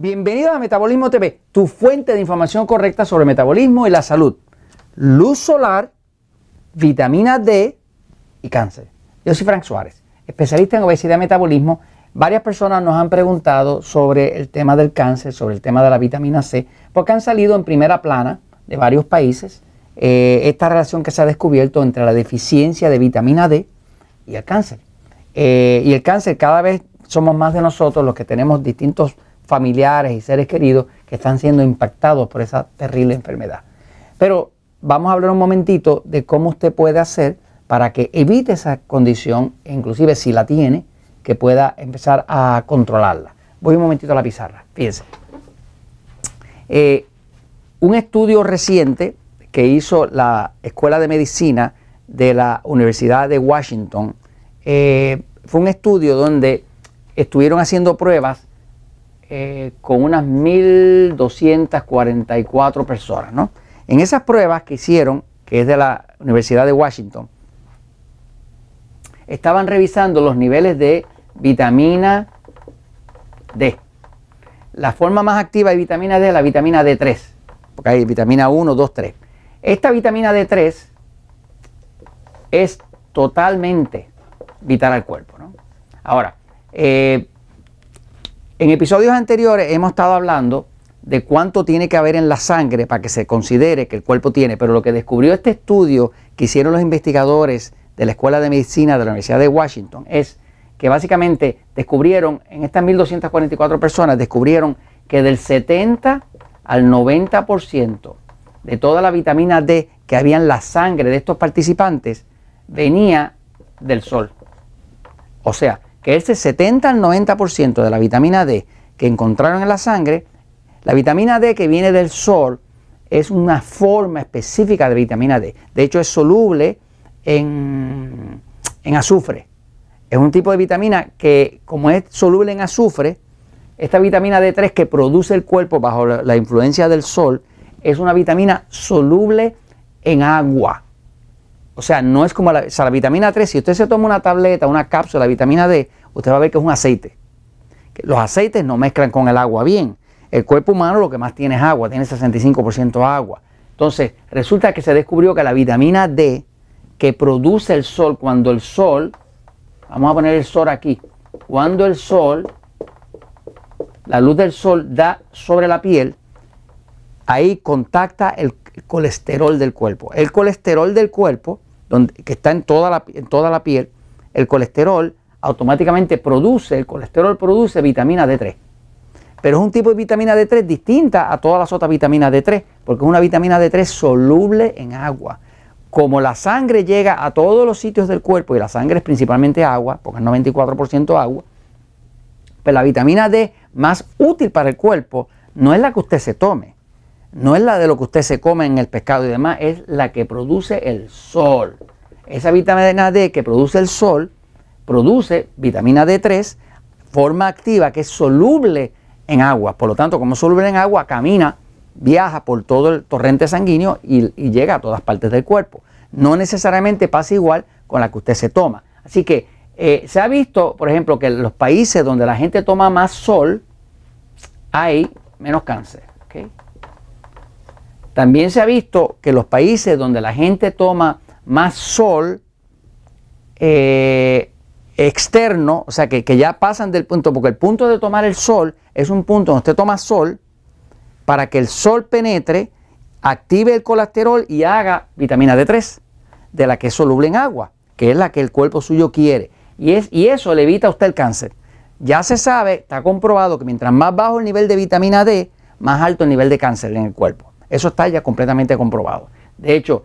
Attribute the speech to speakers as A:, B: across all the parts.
A: Bienvenido a Metabolismo TV, tu fuente de información correcta sobre metabolismo y la salud. Luz solar, vitamina D y cáncer. Yo soy Frank Suárez, especialista en obesidad y metabolismo. Varias personas nos han preguntado sobre el tema del cáncer, sobre el tema de la vitamina C, porque han salido en primera plana de varios países eh, esta relación que se ha descubierto entre la deficiencia de vitamina D y el cáncer. Eh, y el cáncer cada vez somos más de nosotros los que tenemos distintos familiares y seres queridos que están siendo impactados por esa terrible enfermedad. Pero vamos a hablar un momentito de cómo usted puede hacer para que evite esa condición, inclusive si la tiene, que pueda empezar a controlarla. Voy un momentito a la pizarra, fíjense. Eh, un estudio reciente que hizo la Escuela de Medicina de la Universidad de Washington eh, fue un estudio donde estuvieron haciendo pruebas eh, con unas 1.244 personas. ¿no? En esas pruebas que hicieron, que es de la Universidad de Washington, estaban revisando los niveles de vitamina D. La forma más activa de vitamina D es la vitamina D3, porque hay vitamina 1, 2, 3. Esta vitamina D3 es totalmente vital al cuerpo. ¿no? Ahora, eh, en episodios anteriores hemos estado hablando de cuánto tiene que haber en la sangre para que se considere que el cuerpo tiene, pero lo que descubrió este estudio que hicieron los investigadores de la Escuela de Medicina de la Universidad de Washington es que básicamente descubrieron, en estas 1.244 personas, descubrieron que del 70 al 90% de toda la vitamina D que había en la sangre de estos participantes venía del sol. O sea, que ese 70 al 90% de la vitamina D que encontraron en la sangre, la vitamina D que viene del sol es una forma específica de vitamina D. De hecho, es soluble en, en azufre. Es un tipo de vitamina que, como es soluble en azufre, esta vitamina D3 que produce el cuerpo bajo la, influencia del sol es una vitamina soluble en agua. O sea, no es como la, la vitamina 3, si usted se toma una tableta, una cápsula de vitamina D, usted va a ver que es un aceite. Los aceites no mezclan con el agua bien. El cuerpo humano lo que más tiene es agua, tiene 65% agua. Entonces, resulta que se descubrió que la vitamina D que produce el sol, cuando el sol, vamos a poner el sol aquí, cuando el sol, la luz del sol da sobre la piel, ahí contacta el colesterol del cuerpo. El colesterol del cuerpo, donde, que está en toda, la, en toda la piel, el colesterol automáticamente produce, el colesterol produce vitamina D3. Pero es un tipo de vitamina D3 distinta a todas las otras vitaminas D3, porque es una vitamina D3 soluble en agua. Como la sangre llega a todos los sitios del cuerpo, y la sangre es principalmente agua, porque es 94% agua, pues la vitamina D más útil para el cuerpo no es la que usted se tome, no es la de lo que usted se come en el pescado y demás, es la que produce el sol. Esa vitamina D que produce el sol produce vitamina D3, forma activa que es soluble en agua. Por lo tanto, como es soluble en agua, camina, viaja por todo el torrente sanguíneo y, llega a todas partes del cuerpo. No necesariamente pasa igual con la que usted se toma. Así que eh, se ha visto, por ejemplo, que en los países donde la gente toma más sol, hay menos cáncer. También se ha visto que los países donde la gente toma más sol, eh, externo, o sea, que, ya pasan del punto, porque el punto de tomar el sol es un punto donde usted toma sol para que el sol penetre, active el colesterol y haga vitamina D3, de la que es soluble en agua, que es la que el cuerpo suyo quiere. Y, es, y eso le evita a usted el cáncer. Ya se sabe, está comprobado que mientras más bajo el nivel de vitamina D, más alto el nivel de cáncer en el cuerpo. Eso está ya completamente comprobado. De hecho,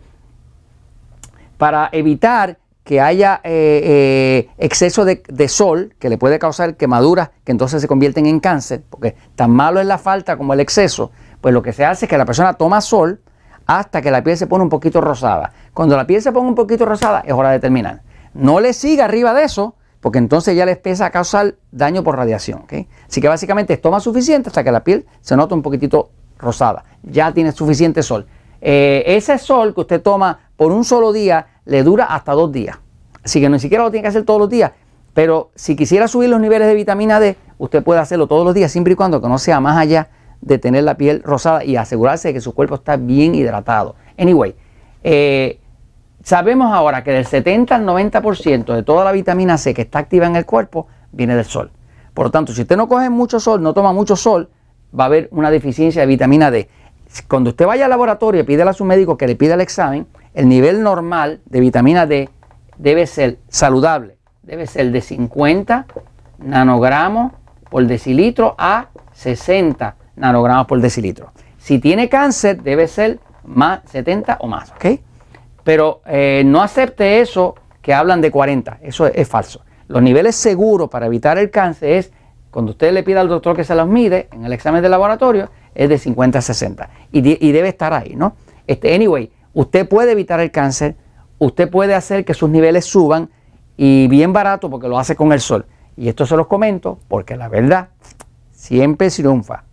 A: para evitar que haya eh, eh, exceso de, sol que le puede causar quemaduras que entonces se convierten en cáncer, porque tan malo es la falta como el exceso, pues lo que se hace es que la persona toma sol hasta que la piel se pone un poquito rosada. Cuando la piel se pone un poquito rosada es hora de terminar. No le siga arriba de eso, porque entonces ya le empieza a causar daño por radiación. Así que básicamente toma suficiente hasta que la piel se nota un poquitito rosada. Ya tiene suficiente sol. Eh, ese sol que usted toma por un solo día le dura hasta dos días. Así que ni siquiera lo tiene que hacer todos los días. Pero si quisiera subir los niveles de vitamina D, usted puede hacerlo todos los días, siempre y cuando que no sea más allá de tener la piel rosada y asegurarse de que su cuerpo está bien hidratado. Anyway, eh, sabemos ahora que del 70 al 90% de toda la vitamina C que está activa en el cuerpo viene del sol. Por lo tanto, si usted no coge mucho sol, no toma mucho sol, va a haber una deficiencia de vitamina D. Cuando usted vaya al laboratorio y pídele a su médico que le pida el examen, el nivel normal de vitamina D debe ser saludable, debe ser de 50 nanogramos por decilitro a 60 nanogramos por decilitro. Si tiene cáncer, debe ser más 70 o más, ¿ok? Pero eh, no acepte eso que hablan de 40, eso es, falso. Los niveles seguros para evitar el cáncer es, cuando usted le pida al doctor que se los mide en el examen de laboratorio, es de 50 a 60 y, y debe estar ahí, ¿no? Este, anyway, usted puede evitar el cáncer, usted puede hacer que sus niveles suban y bien barato porque lo hace con el sol. Y esto se los comento porque la verdad siempre triunfa.